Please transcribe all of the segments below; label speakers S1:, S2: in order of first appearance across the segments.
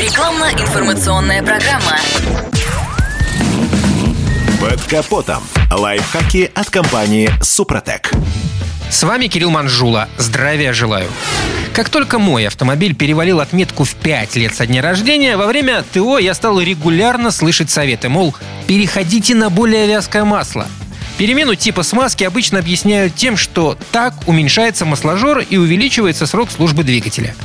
S1: Рекламно-информационная программа.
S2: Под капотом. Лайфхаки от компании «Супротек».
S3: С вами Кирилл Манжула. Здравия желаю. Как только мой автомобиль перевалил отметку в 5 лет со дня рождения, во время ТО я стал регулярно слышать советы, мол, переходите на более вязкое масло. Перемену типа смазки обычно объясняют тем, что так уменьшается масложор и увеличивается срок службы двигателя.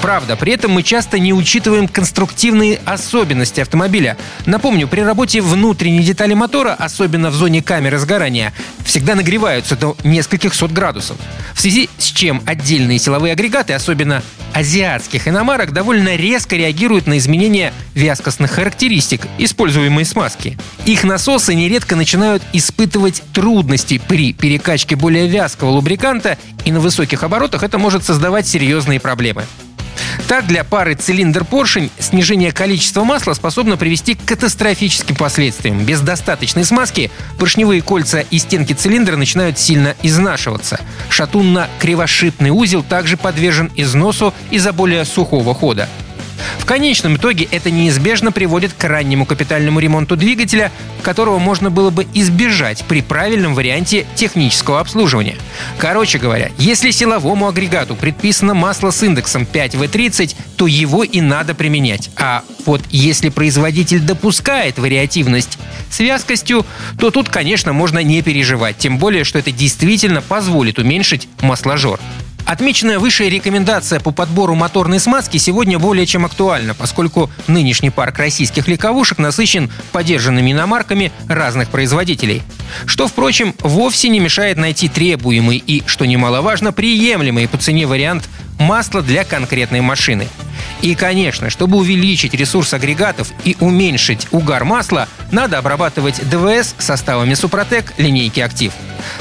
S3: Правда, при этом мы часто не учитываем конструктивные особенности автомобиля. Напомню, при работе внутренней детали мотора, особенно в зоне камеры сгорания, всегда нагреваются до нескольких сот градусов. В связи с чем отдельные силовые агрегаты, особенно азиатских иномарок, довольно резко реагируют на изменения вязкостных характеристик используемой смазки. Их насосы нередко начинают испытывать трудности при перекачке более вязкого лубриканта, и на высоких оборотах это может создавать серьезные проблемы. Так, для пары цилиндр-поршень снижение количества масла способно привести к катастрофическим последствиям. Без достаточной смазки поршневые кольца и стенки цилиндра начинают сильно изнашиваться. Шатунно-кривошипный узел также подвержен износу из-за более сухого хода. В конечном итоге это неизбежно приводит к раннему капитальному ремонту двигателя, которого можно было бы избежать при правильном варианте технического обслуживания. Короче говоря, если силовому агрегату предписано масло с индексом 5В30, то его и надо применять. А вот если производитель допускает вариативность с вязкостью, то тут, конечно, можно не переживать. Тем более, что это действительно позволит уменьшить масложор. Отмеченная выше рекомендация по подбору моторной смазки сегодня более чем актуальна, поскольку нынешний парк российских легковушек насыщен подержанными иномарками разных производителей. Что, впрочем, вовсе не мешает найти требуемый и, что немаловажно, приемлемый по цене вариант масла для конкретной машины. И, конечно, чтобы увеличить ресурс агрегатов и уменьшить угар масла, надо обрабатывать ДВС составами Супротек линейки «Актив».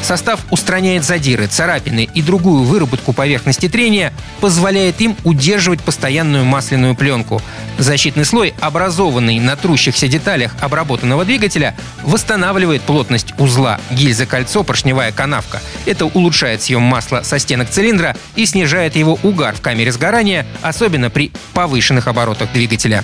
S3: Состав устраняет задиры, царапины и другую выработку поверхности трения, позволяет им удерживать постоянную масляную пленку. Защитный слой, образованный на трущихся деталях обработанного двигателя, восстанавливает плотность узла, гильза, кольцо, поршневая канавка. Это улучшает съем масла со стенок цилиндра и снижает его угар в камере сгорания, особенно при повышенных оборотах двигателя.